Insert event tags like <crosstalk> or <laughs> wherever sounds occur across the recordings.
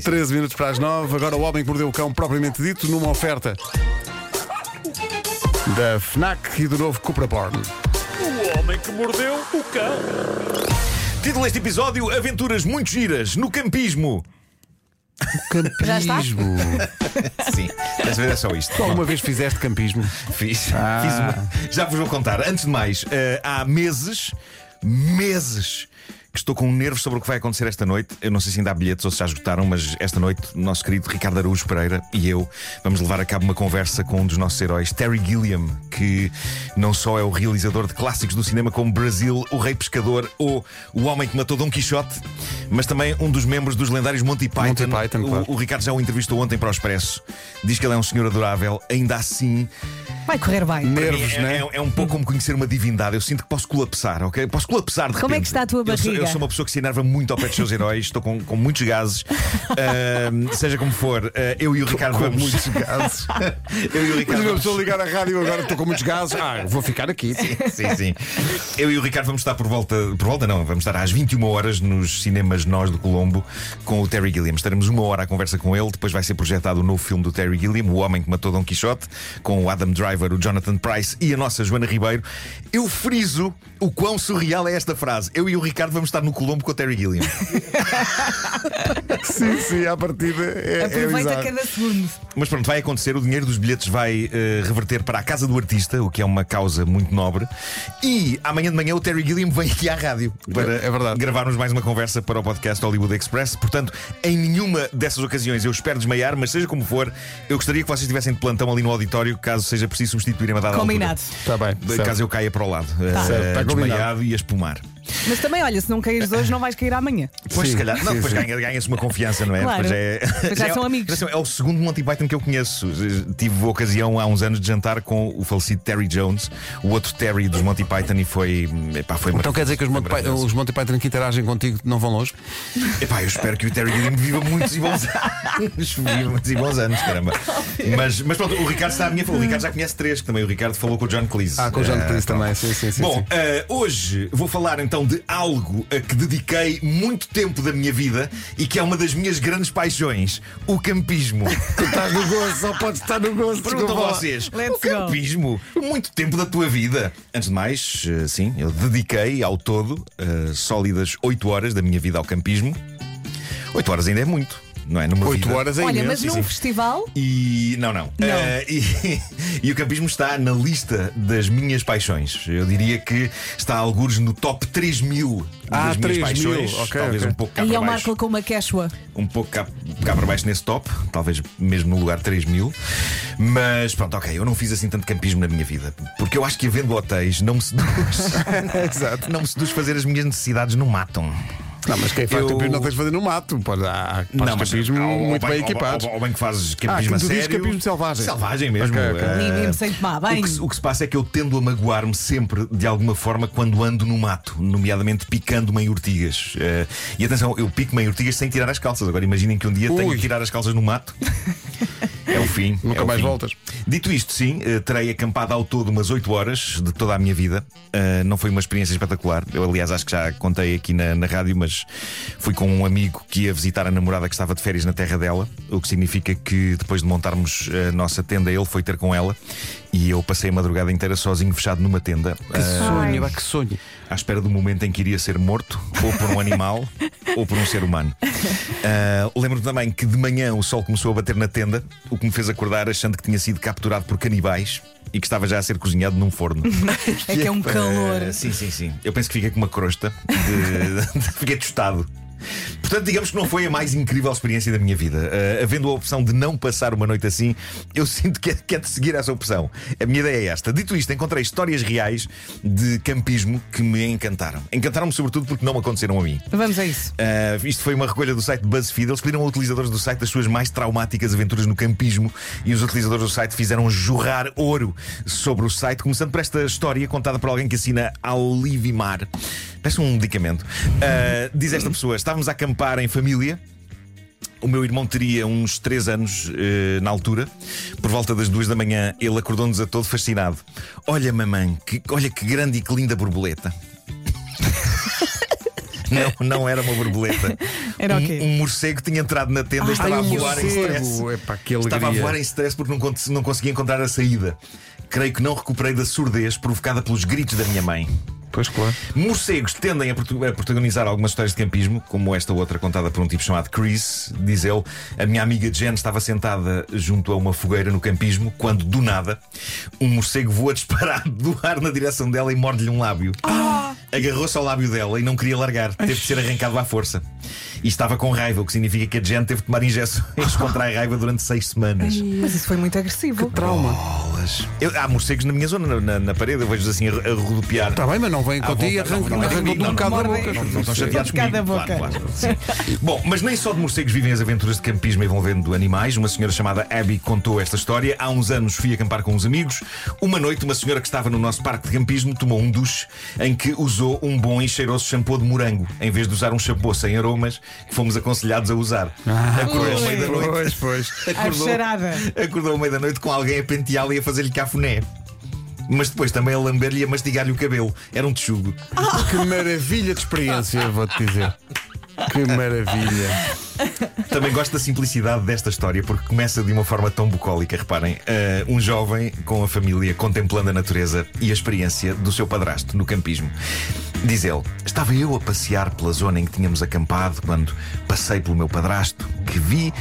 sim. 13 minutos para as 9. Agora o Homem que Mordeu o Cão, propriamente dito, numa oferta da FNAC e do novo Cupra Born. O homem que mordeu o cão. Título deste episódio: Aventuras muito giras no campismo. Campismo. <laughs> Sim, desta vez é só isto. Tu alguma vez fizeste campismo? Fiz, Ah. fiz uma. Já vos vou contar. Antes de mais, eh, há meses, meses. Que estou com nervos sobre o que vai acontecer esta noite. Eu não sei se ainda há bilhetes ou se já esgotaram, mas esta noite o nosso querido Ricardo Araújo Pereira e eu vamos levar a cabo uma conversa com um dos nossos heróis, Terry Gilliam, que não só é o realizador de clássicos do cinema como Brasil, O Rei Pescador ou O Homem que Matou Dom Quixote, mas também um dos membros dos lendários Monty Python. Monty Python, o, claro. o Ricardo já o entrevistou ontem para o Expresso. Diz que ele é um senhor adorável, ainda assim. Vai correr bem. Nervos, É, né? é- é um pouco como conhecer uma divindade. Eu sinto que posso colapsar, ok? Posso colapsar de Como é repente. que está a tua Eu sou, eu barriga? sou uma pessoa que se enerva muito ao pé dos seus heróis, estou com, com muitos gases. <laughs> Ahm, seja como for, ah, eu e o Ricardo Com vamos. muitos gases. <laughs> eu e o Mas Ricardo. uma vamos- pessoa ligar a rádio agora, estou com muitos gases. Ah, vou ficar aqui. Sim, sim. Eu e o Ricardo vamos estar por volta. Por volta, não, vamos estar às 21 horas nos cinemas Nós do Colombo com o Terry Gilliam. Estaremos uma hora à conversa com ele. Depois vai ser projetado o novo filme do Terry Gilliam, O Homem que Matou Dom Quixote, com o Adam Driver, o Jonathan Price e a nossa Joana Ribeiro. Eu friso o quão surreal é esta frase. Eu e o Ricardo vamos estar no Colombo com o Terry Gilliam. <laughs> Sim, sim, à partida é, é Aproveita bizarro. cada segundo. Mas pronto, vai acontecer. O dinheiro dos bilhetes vai eh, reverter para a casa do artista, o que é uma causa muito nobre. E amanhã de manhã o Terry Gilliam vem aqui à rádio para É verdade. gravarmos mais uma conversa para o podcast Hollywood Express. Portanto, em nenhuma dessas ocasiões eu espero desmaiar, mas seja como for, eu gostaria que vocês estivessem de plantão ali no auditório, caso seja preciso substituir uma dada Combinado. Está bem. altura. certo. Caso eu caia para o lado, eh, Certo, tá combinado. desmaiado e a espumar. Mas também, olha, se não caíres hoje, não vais cair amanhã. Pois, Sim, se calhar. Não, depois ganha- ganha-se uma confiança, não é? Claro. Depois é, Depois já é- são amigos. É o segundo Monty Python que eu conheço. Tive a ocasião há uns anos de jantar com o falecido Terry Jones, o outro Terry dos Monty Python, e foi. Epá, foi Então quer dizer que os Monty, Python, os Monty Python que interagem contigo não vão longe? Epá, eu espero que o Terry Gilliam viva muitos e bons anos. <laughs> viva muitos e bons anos, caramba. Mas, mas pronto, o Ricardo está à minha frente. O Ricardo já conhece três, que também o Ricardo falou com o John Cleese. Ah, com o John Eh, Cleese pronto. também. Sim, sim, sim. Bom, sim. eh, hoje vou falar então de algo a que dediquei muito tempo da minha vida e que é uma das minhas grandes paixões: o campismo. Tu estás no gozo, só podes estar no gozo. Pergunto a vocês: Let's o campismo, muito tempo da tua vida. Antes de mais, eh, sim, eu dediquei ao todo eh, sólidas 8 horas da minha vida ao campismo. 8 horas ainda é muito, não é? Numa Oito vida. horas é Olha, imenso. mas num sim. festival, E não, não. Não. Eh, e, <laughs> e o campismo está na lista das minhas paixões. Eu diria que está a algures no top 3 mil Ah, das 3 minhas mil. paixões. Ok, talvez ok. um pouco cá aí é para o baixo. Marco com uma quechua. Um pouco cá, cá para baixo nesse top, talvez mesmo no lugar 3 mil. Mas pronto, ok, eu não fiz assim tanto campismo na minha vida. Porque eu acho que havendo hotéis não me <laughs> seduz. <laughs> Exato. não me seduz fazer as minhas necessidades no matam. Não, mas quem faz Eu- campismo não tens de fazer no mato. Pode, há, há Não, mas campismo ou- ou muito bem, ou- equipados. Ou, ou bem que fazes Ah, campismo que a tu dizes sério. campismo selvagem. Selvagem mesmo. Ok, ok. eh, Ali mesmo sem tomar o, banho. que, se- o que se passa é que eu tendo a magoar-me sempre, de alguma forma, quando ando no mato, nomeadamente picando-me em urtigas. Eh, e atenção, eu pico-me em urtigas sem tirar as calças. Agora imaginem que um dia tenho Ui. que tirar as calças no mato. <laughs> Fim. Nunca é mais fim. voltas. Dito isto, sim, eh, terei acampado ao todo umas 8 horas de toda a minha vida. Eh, não foi uma experiência espetacular. Eu, aliás, acho que já contei aqui na, na rádio, mas fui com um amigo que ia visitar a namorada que estava de férias na terra dela, o que significa que depois de montarmos a nossa tenda, ele foi ter com ela e eu passei a madrugada inteira sozinho, fechado numa tenda. Que sonho, pá, que sonho. à espera do momento em que iria ser morto, ou por um animal, <laughs> ou por um ser humano. <laughs> Ah, Lembro-me também que de manhã o sol começou a bater na tenda, o que me fez acordar achando que tinha sido capturado por canibais e que estava já a ser cozinhado num forno. <laughs> É que é um calor. Ah, sim, sim, sim. Eu penso que fiquei com uma crosta. de- <laughs> fiquei tostado. Portanto, digamos que não foi a mais incrível experiência da minha vida. Ah, havendo a opção de não passar uma noite assim, eu sinto que é, que é de seguir essa opção. A minha ideia é esta. Dito isto, encontrei histórias reais de campismo que me encantaram. Encantaram-me sobretudo porque não aconteceram a mim. Vamos a isso. Uh, isto foi uma recolha do site BuzzFeed. Eles pediram a utilizadores do site as suas mais traumáticas aventuras no campismo e os utilizadores do site fizeram jorrar ouro sobre o site, começando por esta história contada por alguém que assina Alivimar. Parece um medicamento. Uh, diz esta pessoa: estávamos a acampar em família. O meu irmão teria uns 3 anos eh, na altura. Por volta das duas da manhã, ele acordou-nos a todo fascinado. Olha, mamãe, que, olha que grande e que linda borboleta. <laughs> Não, não era uma borboleta. Era o um, quê? um morcego tinha entrado na tenda e estava Ai, a voar em stress. que Estava a voar em stress porque não, não conseguia encontrar a saída. Creio que não recuperei da surdez provocada pelos gritos da minha mãe. Pois claro. Morcegos tendem a, protagonizar algumas histórias de campismo, como esta outra contada por um tipo chamado Chris. Diz ele: A minha amiga Jen estava sentada junto a uma fogueira no campismo, quando, do nada, um morcego voa disparado do ar na direção dela e morde-lhe um lábio. Agarrou-se ao lábio dela e não queria largar, teve de ser arrancado à força. E estava com raiva, o que significa que a Jen teve de tomar injeções <laughs> contra a raiva durante seis semanas. Mas isso foi muito agressivo. Trauma. Bolas. Eu- há morcegos na minha zona, na, na- na parede, eu vejo assim a, a rodopiar. Está bem, mas não vem À contigo e vontade, arranca- não, não, arrancam-te não, um bocado da boca. não, Não estão chateados comigo. boca. Claro, claro, sim. Bom, mas nem só de morcegos vivem as aventuras de campismo envolvendo animais. Uma senhora chamada Abby contou esta história. Há uns anos fui acampar com uns amigos. Uma noite, uma senhora que estava no nosso parque de campismo tomou um duche em que usou um bom e cheiroso shampoo de morango, em vez de usar um shampoo sem aromas que fomos aconselhados a usar. Acordou à Ui. meia da noite. Pois, pois. A charada. Acordou à meia da noite com alguém a penteá-la e a fazer-lhe cafuné. Mas depois também a lamber-lhe e a mastigar-lhe o cabelo. Era um texugo. Que maravilha de experiência, vou-te dizer. Que maravilha. <laughs> Também gosto da simplicidade desta história porque começa de uma forma tão bucólica. Reparem, eh, um jovem com a família contemplando a natureza e a experiência do seu padrasto no campismo. Diz ele: Estava eu a passear pela zona em que tínhamos acampado quando passei pelo meu padrasto, que vi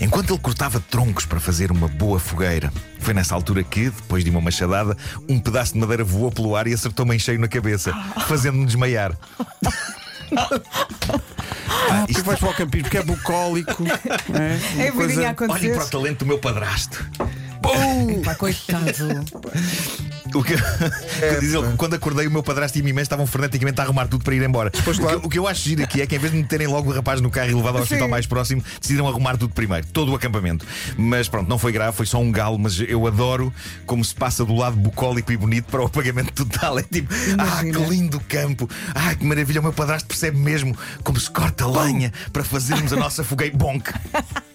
enquanto ele cortava troncos para fazer uma boa fogueira. Foi nessa altura que, depois de uma machadada, um pedaço de madeira voou pelo ar e acertou-me em cheio na cabeça, fazendo-me desmaiar. <laughs> Ah, porque vais para o campismo, porque é bucólico. <laughs> É, É a vidinha a Olhem para o talento do meu padrasto. Pá, coitado. <laughs> <laughs> O que, diz ele, quando acordei, o meu padrasto e a minha mãe estavam freneticamente a arrumar tudo para ir embora. O, que, o que eu acho giro aqui é que, em vez de meterem logo o rapaz no carro e levado ao hospital Sim. mais próximo, decidiram arrumar tudo primeiro, todo o acampamento. Mas pronto, não foi grave, foi só um galo. Mas eu adoro como se passa do lado bucólico e bonito para o apagamento total. É tipo, ah, que Imagina. lindo campo, ah, que maravilha. O meu padrasto percebe mesmo como se corta lenha para fazermos a nossa fogueira bonk. <laughs>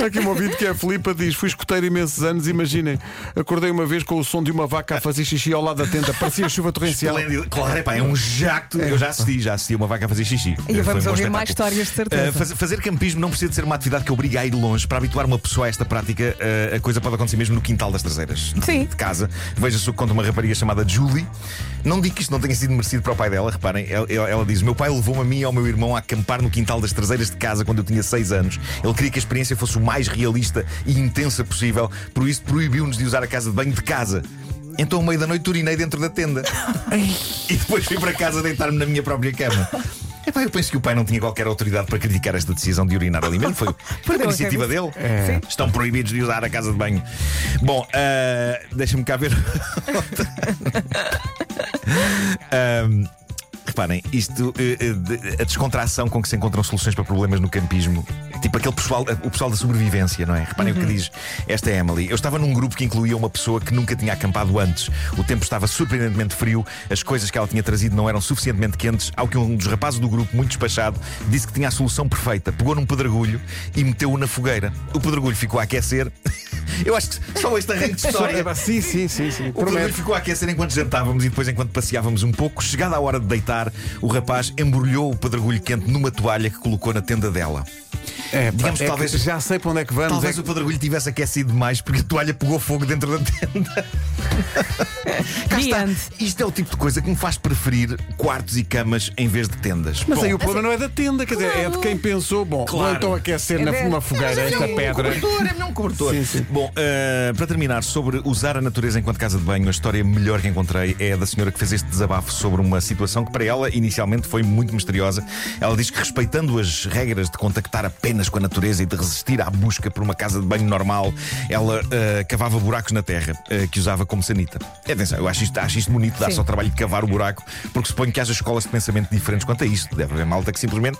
Há <laughs> aqui um ouvinte que é a Filipa diz: Fui escoteiro imensos anos, imaginem. Acordei uma vez com o som de uma vaca a fazer xixi ao lado da tenda, parecia chuva torrencial. Esplêndido. Claro, epá, é um jacto. Eu já assisti, já assisti uma vaca a fazer xixi. E vamos um ouvir mais histórias, de certeza. Uh, faz- fazer campismo não precisa de ser uma atividade que obriga a ir longe. Para habituar uma pessoa a esta prática, uh, a coisa pode acontecer mesmo no quintal das traseiras Sim. de casa. Veja-se o que conta uma rapariga chamada Julie. Não digo que isto não tenha sido merecido para o pai dela, reparem. Ela, ela- diz: Meu pai levou-me a mim e ao meu irmão a acampar no quintal das traseiras de casa quando eu tinha 6 anos. Ele queria que a experiência fosse o mais realista e intensa possível, por isso proibiu-nos de usar a casa de banho de casa. Então, ao meio da noite, urinei dentro da tenda. e depois fui para casa deitar-me na minha própria cama. Epá, eu penso que o pai não tinha qualquer autoridade para criticar esta decisão de urinar ali mesmo. Foi, <laughs> foi uma a iniciativa dele. cabeça. Estão proibidos de usar a casa de banho. Bom, ah, deixa-me cá ver. <laughs> <laughs> Ahm, Reparem, isto, eh, eh, a descontração com que se encontram soluções para problemas no campismo, tipo aquele pessoal, o pessoal da sobrevivência, não é? Reparem o que diz esta Emily. Eu estava num grupo que incluía uma pessoa que nunca tinha acampado antes. O tempo estava surpreendentemente frio, as coisas que ela tinha trazido não eram suficientemente quentes, ao que um dos rapazes do grupo, muito despachado, disse que tinha a solução perfeita. Pegou num pedregulho e meteu-o na fogueira. O pedregulho ficou a aquecer. Eu acho que só este arranque de <laughs> história. Sim, sim, sim, sim. <laughs> O Promete. ficou a aquecer enquanto jantávamos e depois enquanto passeávamos um pouco. Chegada a hora de deitar, o rapaz embrulhou o pedregulho quente numa toalha que colocou na tenda dela. É, Digamos é talvez- já sei para onde é que vamos. Talvez é o pedregulho tivesse aquecido demais porque a toalha pegou fogo dentro da tenda. <laughs> Cá está. Isto é o tipo de coisa que me faz preferir quartos e camas em vez de tendas. Mas Bom, aí o problema não é da tenda, quer dizer, é de quem pensou, bom, Claro. vou então aquecer na, É de- numa fogueira esta é um pedra. cobertor, é melhor um cobertor. Sim, sim. Bom, eh, para terminar, sobre usar a natureza enquanto casa de banho, a história melhor que encontrei é a da senhora que fez este desabafo sobre uma situação que para ela inicialmente foi muito misteriosa. Ela diz que respeitando as regras de contactar apenas com a natureza e de resistir à busca por uma casa de banho normal, ela eh, cavava buracos na terra eh, que usava como sanita. E Atenção, eu acho isto, acho isto bonito, Sim. ao trabalho de cavar o buraco, porque suponho que haja escolas de pensamento diferentes quanto a isto. Deve haver malta que simplesmente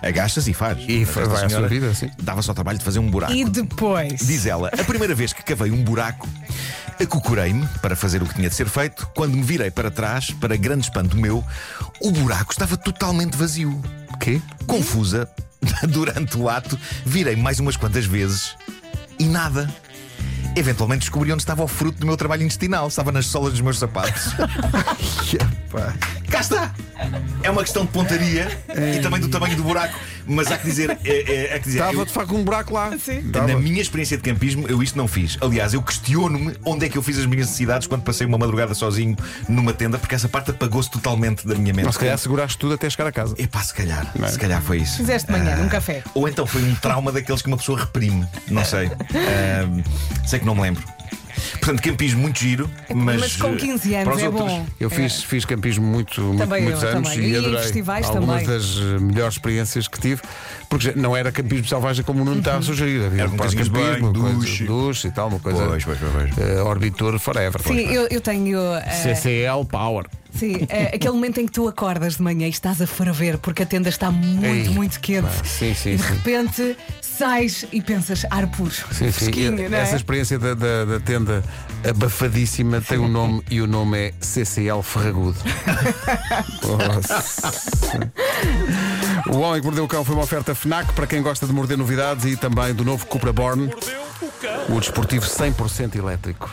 agacha-se e faz. E vai à sua vida, sim. Dava-se ao trabalho de fazer um buraco. E depois. Diz ela, a primeira vez que cavei um buraco, acocorei-me para fazer o que tinha de ser feito. Quando me virei para trás, para grande espanto meu, o buraco estava totalmente vazio. Quê? Confusa, <laughs> durante o ato, virei mais umas quantas vezes e nada. Eventualmente descobri onde estava o fruto do meu trabalho intestinal. Estava nas solas dos meus sapatos. <laughs> Epá. Cá está! É uma questão de pontaria e também do tamanho do buraco. Mas há que dizer. É, é- há que dizer Estava eu- de facto um buraco lá. Sim. Estava. na minha experiência de campismo, eu isto não fiz. Aliás, eu questiono-me onde é que eu fiz as minhas necessidades quando passei uma madrugada sozinho numa tenda, porque essa parte apagou-se totalmente da minha mente. Mas se calhar seguraste tudo até chegar a casa. Epá, se calhar, é? se calhar foi isso. Fizeste de manhã, Ah, num café. Ou então foi um trauma daqueles que uma pessoa reprime. Não sei. <laughs> Ah, sei que não me lembro. Portanto, campismo muito giro, mas. mas com 15 anos para os é outros, bom. Eu fiz, fiz campismo muito, muito muitos eu, anos também. e E adorei. festivais Algumas também. das eh, melhores experiências que tive, porque não era campismo selvagem como o Nuno está a sugerir. Havia Era um campismo, duche. duche e tal, uma coisa. Pois, pois, pois, pois. eh, Orbitor Forever. Sim, eu, eu tenho. eh, CCL Power. Sim, é aquele momento em que tu acordas de manhã e estás a ferver porque a tenda está muito, Ei, muito quente. pá, sim, sim, e de repente sais e pensas ar puro. Sim, sim. Fresquinho, E não é? Essa experiência da, da- da tenda abafadíssima tem um nome e o nome é CCL Ferragudo. <laughs> Nossa. o Homem que Mordeu o Cão foi uma oferta FNAC para quem gosta de morder novidades e também do novo Cupra Born, o desportivo 100% elétrico.